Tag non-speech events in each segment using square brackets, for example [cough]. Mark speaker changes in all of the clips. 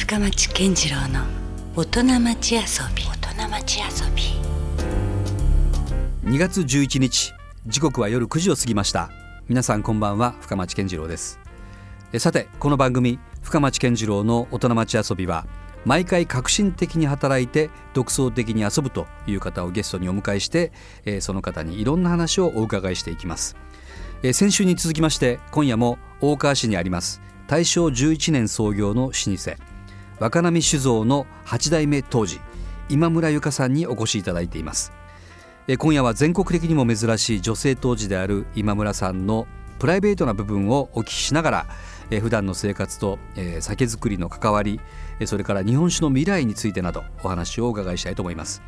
Speaker 1: 深町健次郎の大人町遊び。大人町遊び。
Speaker 2: 2月11日時刻は夜9時を過ぎました。皆さんこんばんは深町健次郎です。えさてこの番組深町健次郎の大人町遊びは毎回革新的に働いて独創的に遊ぶという方をゲストにお迎えしてえーその方にいろんな話をお伺いしていきます。えー先週に続きまして今夜も大川市にあります大正11年創業の老舗若波酒造の8代目当時今村由香さんにお越しいただいていますえ今夜は全国的にも珍しい女性当時である今村さんのプライベートな部分をお聞きしながら、え普段の生活と、え酒造りの関わりえそれから日本酒の未来についてなどお話をお伺いしたいと思います。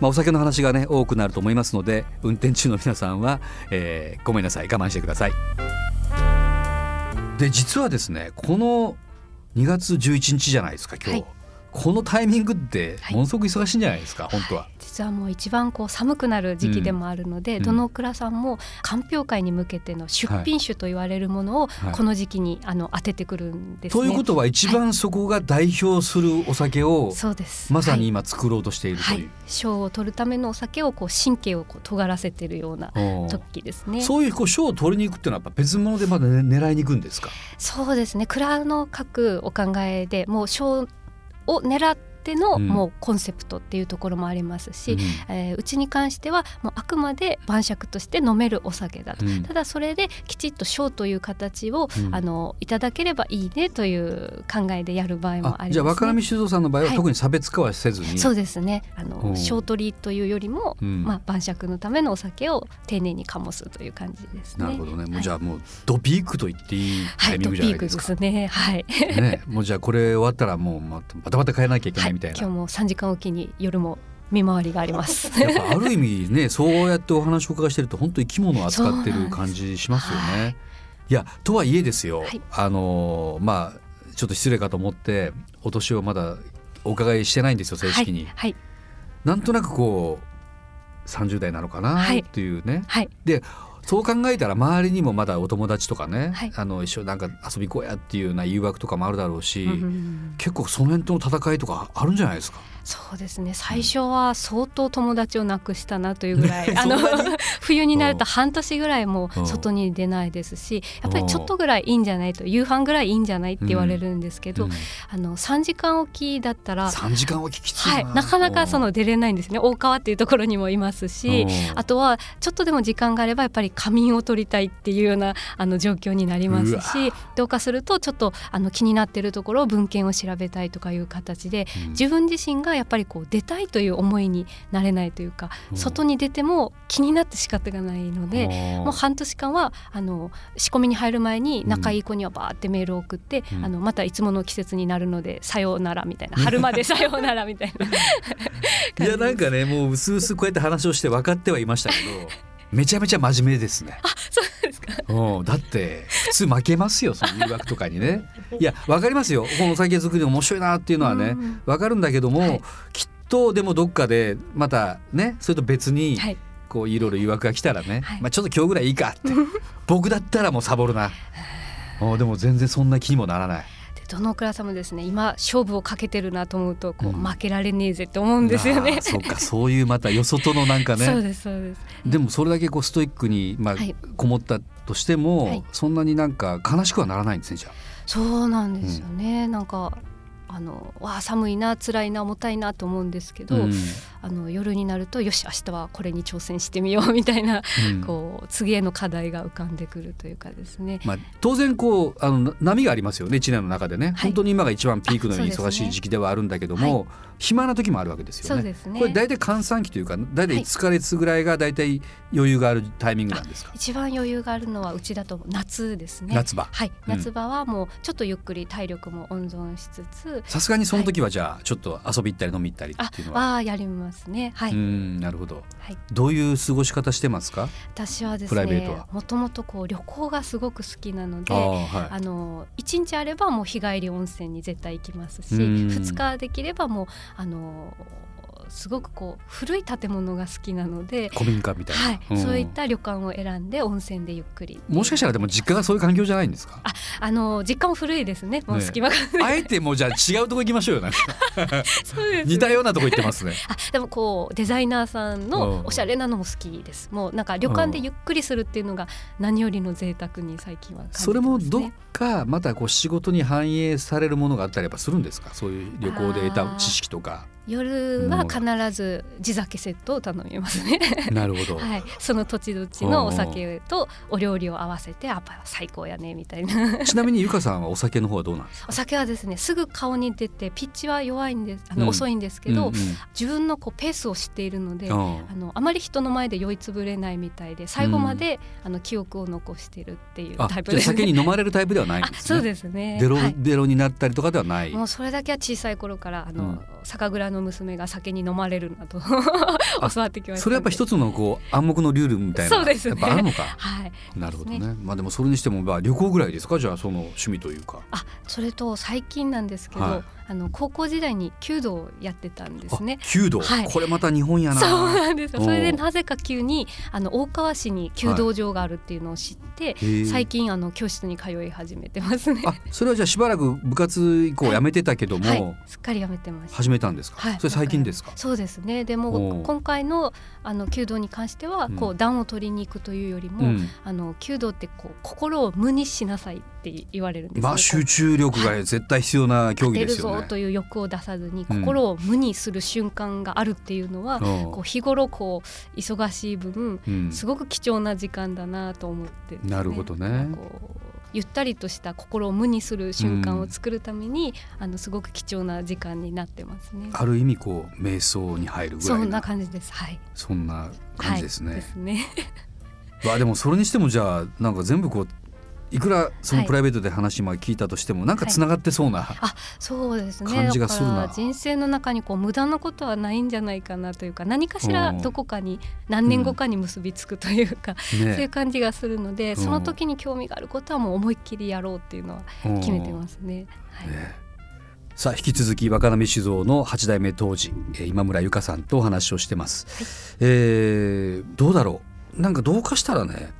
Speaker 2: まあ、お酒の話がね多くなると思いますので運転中の皆さんは、えーごめんなさい我慢してください。で実はですねこの2月11日じゃないですか今日、
Speaker 3: はい。
Speaker 2: このタイミングって
Speaker 3: はい
Speaker 2: ものすごく忙しいんじゃないですか、本当は。
Speaker 3: 実はもう一番こう寒くなる時期でもあるので、
Speaker 2: うん
Speaker 3: どの蔵さんも鑑評会に向けての出品酒と言われるものを
Speaker 2: はい
Speaker 3: この時期にあの当ててくるんですね。
Speaker 2: ということは一番そこが代表するお酒を
Speaker 3: そうです。
Speaker 2: まさに
Speaker 3: はい
Speaker 2: 今作ろうとしていると
Speaker 3: はいいう、賞を取るためのお酒をこう神経をこう尖らせてるような時ですね。
Speaker 2: そういうこう賞を取りに行くっていうのはやっぱ別物でまだ、ね、狙いに行くんですか。
Speaker 3: そうですね蔵の各お考えでもう賞を狙っての、
Speaker 2: うん。
Speaker 3: もうコンセプトっていうところもありますし、
Speaker 2: うん。
Speaker 3: えーうちに関してはもうあくまで晩酌として飲めるお酒だと、
Speaker 2: うん。
Speaker 3: ただそれできちっと賞という形を、
Speaker 2: うん。
Speaker 3: あのいただければいいねという考えでやる場合もあります、ね、
Speaker 2: じゃあ若波酒造さんの場合は
Speaker 3: はい。
Speaker 2: 特に差別化はせずに、
Speaker 3: そうですね。あ
Speaker 2: うん。
Speaker 3: の賞取りというよりも、
Speaker 2: うん。
Speaker 3: まあ、晩酌のためのお酒を丁寧に醸すという感じですね。
Speaker 2: なるほどね。もう
Speaker 3: はい
Speaker 2: じゃあもうドピークと言っていいタ
Speaker 3: はい、
Speaker 2: イミングじゃ
Speaker 3: トピーク
Speaker 2: ないでか。
Speaker 3: ですすね。はい。
Speaker 2: ね、もうじゃあこれ終わったらもうまたまたまた変えなきゃいけないみたいな。
Speaker 3: 今日も3時間おきに夜も見回りがあります。[laughs]
Speaker 2: やっぱある意味ね [laughs] そうやってお話をお伺いしてると本当生き物を扱ってる感じしますよね。い。やとはいえですよ、
Speaker 3: はい。
Speaker 2: あのまあちょっと失礼かと思ってお年をまだお伺いしてないんですよ正式に、
Speaker 3: はい、はい、
Speaker 2: なんとなくこう30代なのかな
Speaker 3: はい。
Speaker 2: っていうね、
Speaker 3: はい、
Speaker 2: でそう考えたら周りにもまだお友達とかね、
Speaker 3: はい
Speaker 2: あの一緒になんか遊び行こうやっていうような誘惑とかもあるだろうし、
Speaker 3: うん
Speaker 2: 結構その辺との戦いとかあるんじゃないですか？
Speaker 3: そうですね。最初は相当友達を亡くしたなというぐらい、
Speaker 2: ね
Speaker 3: あの [laughs] [laughs] 冬になると半年ぐらいも
Speaker 2: うん。
Speaker 3: 外に出ないですし、やっぱりちょっとぐらいいいんじゃないと、夕飯ぐらいいいんじゃないって言われるんですけど、
Speaker 2: うん。
Speaker 3: あの3時間おきだったら。
Speaker 2: 3時間おききついな、
Speaker 3: はい、なかなかその出れないんですね。大川っていうところにもいますし
Speaker 2: うん。
Speaker 3: あとはちょっとでも時間があればやっぱり仮眠を取りたいっていうようなあの状況になりますしどうかするとちょっとあの気になってるところを文献を調べたいとかいう形で
Speaker 2: うん。
Speaker 3: 自分自身がやっぱりこう出たいという思いになれないというか
Speaker 2: うん。
Speaker 3: 外に出ても気になって仕方がないので。
Speaker 2: うん
Speaker 3: もう半年間はあの仕込みに入る前に仲いい子にはバーってメールを送って、
Speaker 2: うん。
Speaker 3: あのまたいつもの季節になるのでさようならみたいな。[laughs] 春まで [laughs] さようならみたいな。
Speaker 2: いやなんかねもう薄々こうやって話をして分かってはいましたけどめちゃめちゃ真面目ですね。
Speaker 3: そうですか
Speaker 2: うんだって普通負けますよその誘惑とかにね。いや分かりますよこのお酒作り面白いなっていうのはね
Speaker 3: うん
Speaker 2: 分かるんだけども、
Speaker 3: はい
Speaker 2: きっとでもどっかでまたねそれと別に
Speaker 3: はい
Speaker 2: こういろいろ誘惑が来たらね、
Speaker 3: はい
Speaker 2: まあちょっと今日ぐらいいいかって僕だったらもうサボるな。[laughs] うんでも全然そんな気にもならない。
Speaker 3: でどの倉さんもですね今勝負をかけてるなと思うとこう、
Speaker 2: うん
Speaker 3: 負けられねえぜって思うんですよ
Speaker 2: あ
Speaker 3: ね
Speaker 2: ー。そうかそういうまたよそとのなんかね [laughs]
Speaker 3: そうですそうです。
Speaker 2: でもそれだけこうストイックに、まあ
Speaker 3: はい
Speaker 2: こもったとしても、
Speaker 3: はい
Speaker 2: そんなになんか悲しくはならないんですねじゃあ。
Speaker 3: そうなんですよね。なんかあのわあ寒いな辛いな重たいなと思うんですけど、
Speaker 2: うん。
Speaker 3: あの夜になるとよし明日はこれに挑戦してみよう [laughs] みたいな、
Speaker 2: うん。
Speaker 3: こう次への課題が浮かんでくるというかですね。
Speaker 2: まあ、当然こうあのな波がありますよね一年の中でね、
Speaker 3: はい。
Speaker 2: 本当に今が一番ピークのように忙しい時期ではあるんだけども、暇な時もあるわけですよね。
Speaker 3: そうですね。
Speaker 2: これ大体換算期というか大体
Speaker 3: はい。
Speaker 2: 5日月ぐらいが大体余裕があるタイミングなんですか、
Speaker 3: 一番余裕があるのはうちだと夏ですね。
Speaker 2: 夏場。
Speaker 3: はい、
Speaker 2: うん。
Speaker 3: 夏場はもうちょっとゆっくり体力も温存しつつ、
Speaker 2: さすがにその時はじゃあちょっと遊び行ったり飲み行ったり
Speaker 3: あ
Speaker 2: っていうのは。
Speaker 3: はやりますね。はい、
Speaker 2: うんなるほど
Speaker 3: はい。
Speaker 2: どういう過ごし方してますか？
Speaker 3: 私はですね、もともとこう旅行がすごく好きなので。
Speaker 2: あーはい
Speaker 3: あの一日あればもう日帰り温泉に絶対行きますし
Speaker 2: うん
Speaker 3: 2日できればもうあのすごくこう古い建物が好きなので
Speaker 2: 古民家みたいな、
Speaker 3: はい、
Speaker 2: ん。
Speaker 3: そういった旅館を選んで温泉でゆっくり。
Speaker 2: もしかしたらでも実家がそういう環境じゃないんですか？
Speaker 3: ああの実家も古いですね。もう
Speaker 2: ね
Speaker 3: 隙間が、
Speaker 2: あえてもうじゃあ違うとこ行きましょうよ。なんか。[laughs]
Speaker 3: そうですね。
Speaker 2: 似たようなとこ行ってますね。
Speaker 3: あでもこうデザイナーさん
Speaker 2: うん。
Speaker 3: のおしゃれなのも好きです。もうなんか旅館でゆっくりするっていうのが何よりの贅沢に最近は感じてます、ね、
Speaker 2: それもどっかまたこう仕事に反映されるものがあったりやっぱするんですか？そういう旅行で得た知識とか
Speaker 3: 夜は必ず地酒セットを頼みますね。[laughs]
Speaker 2: なるほど、
Speaker 3: はい、その土地土地のお酒とお料理を合わせてやっぱ最高やねみたいな。
Speaker 2: ちなみにゆかさんはお酒の方はどうなんですか？
Speaker 3: お酒はですねすぐ顔に出てピッチは弱いんですあの、
Speaker 2: うん。
Speaker 3: 遅いんですけど、
Speaker 2: うんうん。
Speaker 3: 自分のこうペースを知っているので、
Speaker 2: うん
Speaker 3: あのあまり人の前で酔いつぶれないみたいで最後まで、あの記憶を残してるっていう
Speaker 2: あ
Speaker 3: タイプです、ね。
Speaker 2: 酒に飲まれるタイプではないんですね。[laughs]
Speaker 3: あそうですね。
Speaker 2: デロ、
Speaker 3: はい。
Speaker 2: デロになったりとかではない。
Speaker 3: もうそれだけは小さい頃からあの、
Speaker 2: うん。
Speaker 3: 酒蔵の娘が酒に飲まれるなと教わってきました。
Speaker 2: それやっぱ一つのこう暗黙のルールみたいな
Speaker 3: そうですね。
Speaker 2: やっぱあるのか。
Speaker 3: はい。
Speaker 2: なるほどね。
Speaker 3: です
Speaker 2: まあでもそれにしてもまあ旅行ぐらいですか？じゃあその趣味というか。
Speaker 3: あそれと最近なんですけど、
Speaker 2: はい
Speaker 3: あの高校時代に弓道をやってたんですね。
Speaker 2: あ。弓道、
Speaker 3: はい。
Speaker 2: これまた日本やな。
Speaker 3: そうなんですそれでなぜか急にあの大川市に弓道場があるっていうのを知って、
Speaker 2: へえ
Speaker 3: 最近あの教室に通い始めてますね。
Speaker 2: あそれはじゃあしばらく部活以降やめてたけども、
Speaker 3: はい、すっかりやめてました。
Speaker 2: 始めたんですか、
Speaker 3: はい。
Speaker 2: それ最近ですか？
Speaker 3: そうですね。で
Speaker 2: お
Speaker 3: も
Speaker 2: う
Speaker 3: 今回のあの弓道に関しては、
Speaker 2: うん。
Speaker 3: こう暖を取りに行くというよりも、
Speaker 2: うん。
Speaker 3: あの弓道ってこう心を無にしなさいって言われるんですね。
Speaker 2: まあ集中力が絶対必要な競技ですよね
Speaker 3: ぞという欲を出さずに
Speaker 2: うん
Speaker 3: 心を無にする瞬間があるっていうのは、
Speaker 2: うん
Speaker 3: こう日頃こう忙しい分
Speaker 2: うん
Speaker 3: すごく貴重な時間だなと思ってね、
Speaker 2: なるほどね
Speaker 3: こうゆったりとした心を無にする瞬間を作るために、あのすごく貴重な時間になってますね。
Speaker 2: ある意味こう瞑想に入るぐ
Speaker 3: そんな感じです。はい。
Speaker 2: そんな感じですね。
Speaker 3: はい、ですね。[laughs]
Speaker 2: わあでもそれにしてもじゃあなんか全部こういくらそのプライベートで話まあ聞いたとしても、なんかつながってそうな、
Speaker 3: そうですね。
Speaker 2: 感じがするな。
Speaker 3: 人生の中にこう無駄なことはないんじゃないかなというか、何かしらどこかに何年後かに結びつくというか、そういう
Speaker 2: ね
Speaker 3: 感じがするので、
Speaker 2: ん。
Speaker 3: その時に興味があることはもう思いっきりやろうっていうのは決めて
Speaker 2: うん
Speaker 3: ますね。はい。
Speaker 2: ね。さあ引き続き若波酒造の八代目当時えー今村由香さんとお話をしてます、えーどうだろう。なんかどうかしたらね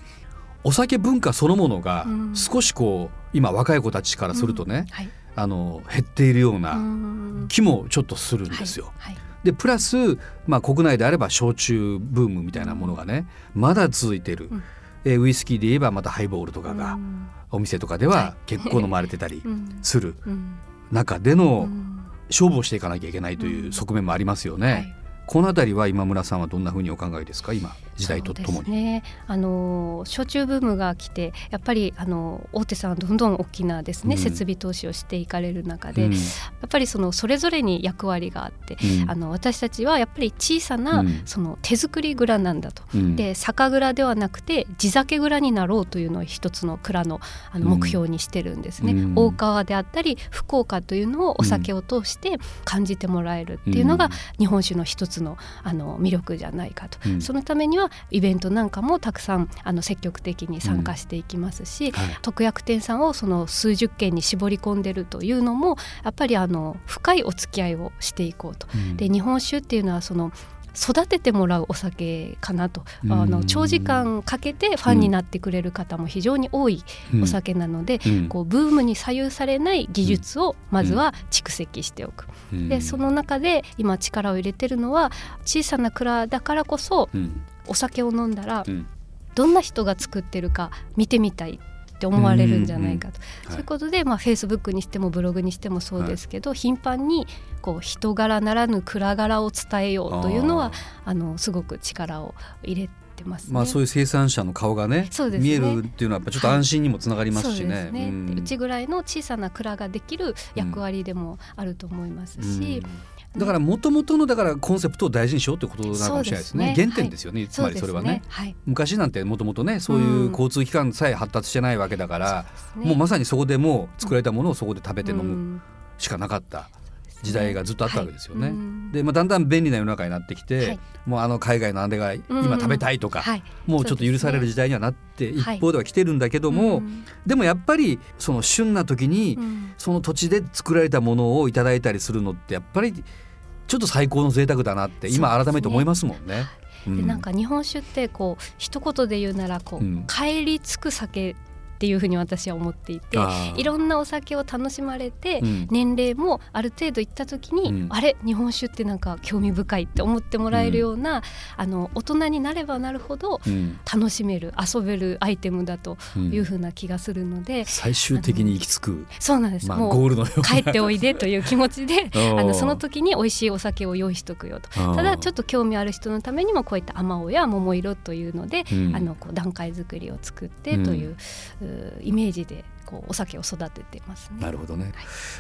Speaker 2: お酒文化そのものが
Speaker 3: うん。
Speaker 2: 少しこう今若い子たちからするとね、
Speaker 3: はい。
Speaker 2: あの減っているよう
Speaker 3: う
Speaker 2: なん。気もちょっとするん
Speaker 3: はい
Speaker 2: ですよ。
Speaker 3: はい。
Speaker 2: でプラス、まあ、国内であれば焼酎ブームみたいなものがねまだ続いてる、
Speaker 3: うん。
Speaker 2: えーウイスキーで言えばまたハイボールとかが
Speaker 3: うん。
Speaker 2: お店とかで
Speaker 3: は
Speaker 2: はい。結構飲まれてたり [laughs]
Speaker 3: うん。
Speaker 2: する
Speaker 3: うん。
Speaker 2: 中で
Speaker 3: う
Speaker 2: の
Speaker 3: ん。
Speaker 2: 勝負をしていかなきゃいけないという側面もありますよね。
Speaker 3: はい
Speaker 2: このあたりは今村さんはどんなふうにお考えですか？今時代とともに。
Speaker 3: そうですね、あの焼酎ブームが来てやっぱりあの大手さんはどんどん大きなですね、
Speaker 2: うん。
Speaker 3: 設備投資をしていかれる中で、
Speaker 2: うん。
Speaker 3: やっぱりそのそれぞれに役割があって、
Speaker 2: うん。
Speaker 3: あの私たちはやっぱり小さな、
Speaker 2: うん。
Speaker 3: その手作り蔵なんだと。
Speaker 2: うん。
Speaker 3: で酒蔵ではなくて地酒蔵になろうというのを一つの蔵のあの
Speaker 2: うん。
Speaker 3: 目標にしてるんですね、
Speaker 2: うん。
Speaker 3: 大川であったり福岡というのをお酒を通して感じてもらえるっていうのが日本酒の一つのあの魅力じゃないかと、
Speaker 2: うん。
Speaker 3: そのためにはイベントなんかもたくさんあの積極的に参加していきますし、
Speaker 2: はい。
Speaker 3: 特約店さんをその数十件に絞り込んでるというのもやっぱりあの深いお付き合いをしていこうと。
Speaker 2: うん。
Speaker 3: で日本酒っていうのはその育ててもらうお酒かなと、
Speaker 2: うん。
Speaker 3: あの長時間かけてファンになってくれる方も非常に多いお酒なので、
Speaker 2: うん。
Speaker 3: こうブームに左右されない技術をまずは蓄積しておく。
Speaker 2: うん。
Speaker 3: でその中で今力を入れてるのは小さな蔵だからこそ
Speaker 2: うん。
Speaker 3: お酒を飲んだら
Speaker 2: うん。
Speaker 3: どんな人が作ってるか見てみたいって思われるんじゃないかと、
Speaker 2: はい。
Speaker 3: そういうことで、まあ、フェイスブックにしてもブログにしてもそうですけど、頻繁にこう人柄ならぬ蔵柄を伝えようというのはあのすごく力を入れてますね。
Speaker 2: まあそういう生産者の顔がね
Speaker 3: ね。
Speaker 2: 見えるっていうのはやっぱちょっと安心にもつながりますし
Speaker 3: そうで
Speaker 2: ね。
Speaker 3: すね、
Speaker 2: うん。
Speaker 3: でうちぐらいの小さな蔵ができる役割でもあると思いますし、
Speaker 2: うんだから元々のだからコンセプトを大事にしようってことなのかもしれないですね。
Speaker 3: すね。
Speaker 2: 原点ですよね、つまりそれはね。
Speaker 3: はい、
Speaker 2: 昔なんてもともとねそういう交通機関さえ発達してないわけだから、
Speaker 3: そうですね。
Speaker 2: もうまさにそこでもう作られたものをそこで食べて飲む
Speaker 3: うん。
Speaker 2: しかなかった時代がずっとあったわけですよね。
Speaker 3: はい。うん
Speaker 2: で、まあ、だんだん便利な世の中になってきて、
Speaker 3: はい。
Speaker 2: もうあの海外のあれが今食べたいとか、
Speaker 3: はい。
Speaker 2: もうちょっと許される時代にはなって一方では来てるんだけども、
Speaker 3: うん
Speaker 2: でもやっぱりその旬な時に、
Speaker 3: うん。
Speaker 2: その土地で作られたものをいただいたりするのってやっぱりちょっと最高の贅沢だなって今改めて思いますもんね。
Speaker 3: でなんか日本酒ってこう一言で言うならこう、うん、帰り着く酒っていうふうに私は思っていていろんなお酒を楽しまれて、うん、年齢もある程度いった時に、うん、あれ日本酒ってなんか興味深いって思ってもらえるような、うん、あの大人になればなるほど楽しめる、遊べるアイテムだというふうな気がするので、
Speaker 2: 最終的に行き着く。
Speaker 3: そうなんです、
Speaker 2: まあ、もうゴールの
Speaker 3: 帰っておいでという気持ちで [laughs] あのその時に美味しいお酒を用意しとくよと。ただちょっと興味ある人のためにもこういった甘おや桃色というので、あのこう段階作りを作ってという、イメージでこうお酒を育ててますね。
Speaker 2: なるほどね。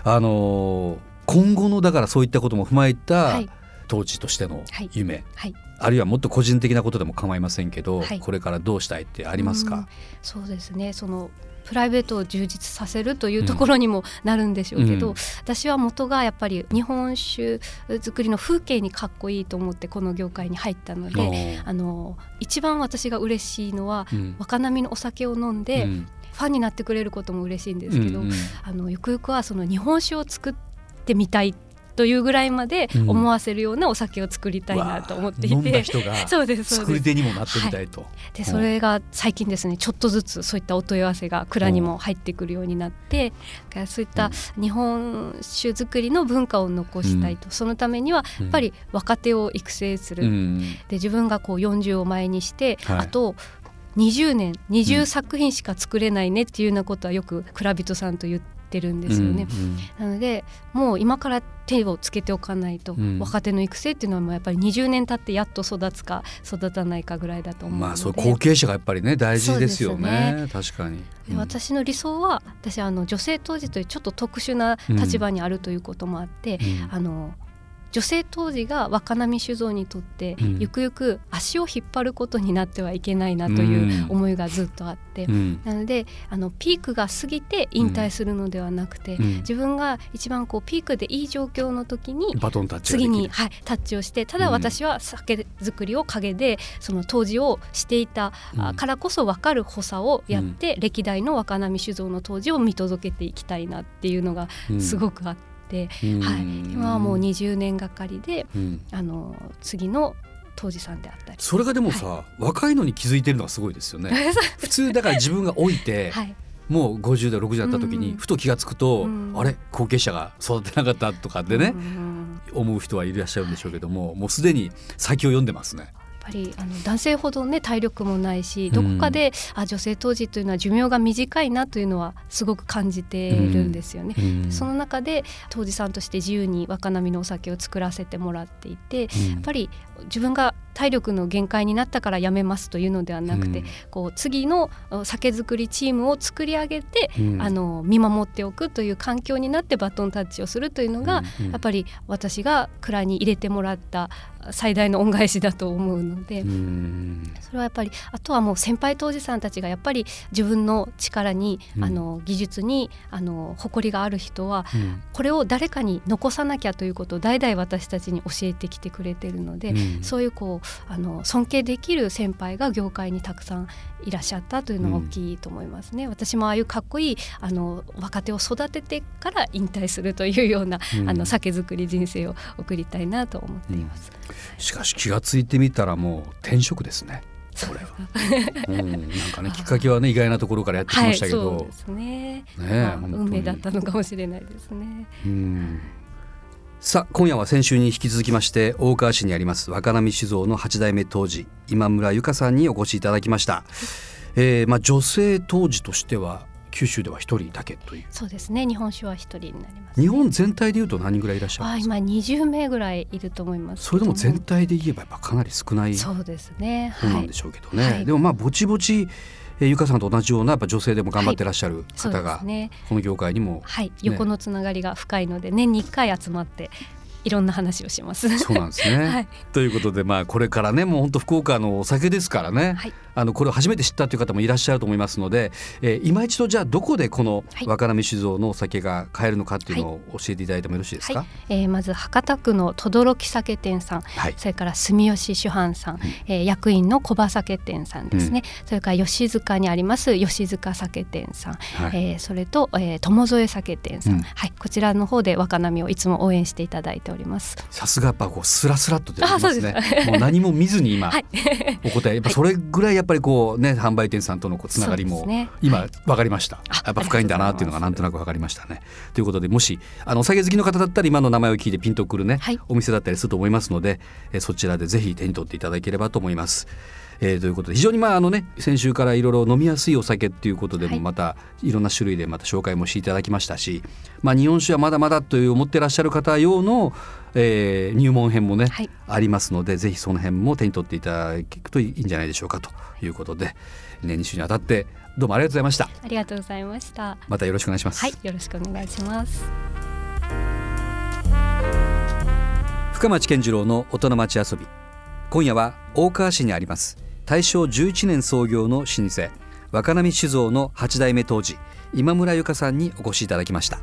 Speaker 2: はい、あの今後のだからそういったことも踏まえた、当時としての夢、はい、あるいはもっと個人的なことでも構いませんけど、これからどうしたいってありますか？
Speaker 3: そうですね。そのプライベートを充実させるというところにもなるんでしょうけど、うん、私は元がやっぱり日本酒作りの風景にかっこいいと思ってこの業界に入ったのであの一番私が嬉しいのは、うん、若波のお酒を飲んで、うんファンになってくれることも嬉しいんですけど、うんうん、あのゆくゆくはその日本酒を作ってみたいというぐらいまで思わせるようなお酒を作りたいなと思っていて、[laughs] うん、
Speaker 2: そうです作り手にもなってみたいと。はい、
Speaker 3: でそれが最近ですねちょっとずつそういったお問い合わせが蔵にも入ってくるようになって、うん、そういった日本酒造りの文化を残したいと、うん、そのためにはやっぱり若手を育成する、で自分がこう40を前にして、はい、あと20年20作品しか作れないねっていうようなことはよく蔵人さんと言ってるんですよね。うんうん、なのでもう今から手をつけておかないと、うん、若手の育成っていうのはもうやっぱり20年経ってやっと育つか育たないかぐらいだと思うので。まあ
Speaker 2: そう後継者がやっぱりね大事ですよね、ね、確かに。
Speaker 3: 私の理想は私あの女性当時というちょっと特殊な立場にあるということもあって、あの女性当時が若波酒造にとって、うん、ゆくゆく足を引っ張ることになってはいけないなという思いがずっとあって、うん、なのであのピークが過ぎて引退するのではなくて、うん、自分が一番こうピークでいい状況の時に次に、はい、タッチをしてただ私は酒造りを陰でその当時をしていたからこそ分かる補佐をやって、歴代の若波酒造の当時を見届けていきたいなっていうのがすごくあって。、はい、今はもう20年がかりで、あの次の当時さんであったり。
Speaker 2: それがでもさ、はい、若いのに気づいてるのはすごいですよね。[laughs] 普通だから自分が置いて、はい、もう50代60代だった時にふと気が付くと、うん、あれ？後継者が育てなかったとかでね、うん、思う人はいらっしゃるんでしょうけども、もうすでに先を読んでますね。
Speaker 3: ぱりあの男性ほどね体力もないしどこかで、あ女性当時というのは寿命が短いなというのはすごく感じているんですよね。その中で当時さんとして自由に若波のお酒を作らせてもらっていて、やっぱり自分が体力の限界になったからやめますというのではなくて、うん、こう次の酒造りチームを作り上げて、うん、あの見守っておくという環境になってバトンタッチをするというのが、うん。うん、やっぱり私が蔵に入れてもらった最大の恩返しだと思うので、それはやっぱりあとはもう先輩当時さんたちがやっぱり自分の力に、あの技術にあの誇りがある人は、これを誰かに残さなきゃということを代々私たちに教えてきてくれてるので、そういうこうあの尊敬できる先輩が業界にたくさんいらっしゃったというのが大きいと思いますね、うん、私もああいうかっこいいあの若手を育ててから引退するというような、うん、あの酒造り人生を送りたいなと思っています、
Speaker 2: うん、しかし気が付いてみたらもう転職ですね。それは、[laughs] うん、なんかねきっかけはね意外なところからやってきましたけど、はい、そうです
Speaker 3: ね。ね、まあ、運命だったのかもしれないですね。うん。
Speaker 2: さあ今夜は先週に引き続きまして大川市にあります若波酒造の8代目当時今村由香さんにお越しいただきました、えー、まあ女性当時としては九州では一人だけという。
Speaker 3: そうですね。日本酒は一人になります、
Speaker 2: ね、日本全体でいうと何人ぐらいいらっしゃるんですか？
Speaker 3: 今20名ぐらいいると思います。
Speaker 2: それでも全体で言えばやっぱかなり少ない
Speaker 3: そうですね。
Speaker 2: 方なんでしょうけどね、はい、でもまあぼちぼちえー、ゆかさんと同じようなやっぱ女性でも頑張ってらっしゃる方が、はいね、この業界にも、
Speaker 3: はい、横のつながりが深いので年に1回集まっていろんな話をします。
Speaker 2: そうなんですね。[laughs] はい、ということでまあこれからねもう本当福岡のお酒ですからね、はい、あのこれを初めて知ったという方もいらっしゃると思いますので、えー、今一度じゃあどこでこの若波酒造のお酒が買えるのかっていうのを教えていただいてもよろしいですか、はい、
Speaker 3: えー、まず博多区の轟酒店さん、はい、それから住吉酒販さん、うん、えー、役員の小葉酒店さんですね、うん、それから吉塚にあります吉塚酒店さん、はい、えー、それと、えー、友添酒店さん、うん、はい。こちらの方で若波をいつも応援していただいております。
Speaker 2: さすがやっぱこうスラスラっと出てますね。もう何も見ずに今、[laughs] はい、お答え。やっぱそれぐらいやっぱりこうね販売店さんとのつながりも今分かりました、やっぱ深いんだなっていうのがなんとなく分かりましたね。ということでもしあのお酒好きの方だったら今の名前を聞いてピンとくるね、はい、お店だったりすると思いますので、えそちらでぜひ手に取っていただければと思います。えー、ということで非常にまああのね先週からいろいろ飲みやすいお酒っていうことでもまたいろんな種類でまた紹介もしていただきましたし、まあ、日本酒はまだまだという思ってらっしゃる方用の、えー、入門編もね、はい、ありますのでぜひその辺も手に取っていただくといいんじゃないでしょうかということで、ね、2週にあたってどうもありがとうございました。
Speaker 3: ありがとうございました。
Speaker 2: またよろしくお願いします。
Speaker 3: はいよろしくお願いします。
Speaker 2: 深町健次郎の大人町遊び。今夜は大川市にあります大正11年創業の老舗若波酒造の8代目当時今村由香さんにお越しいただきました。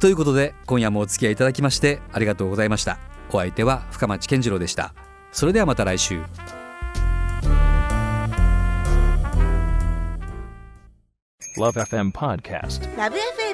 Speaker 2: ということで今夜もお付き合いいただきましてありがとうございました。お相手は深町健次郎でした。それではまた来週。
Speaker 4: LoveFM Podcast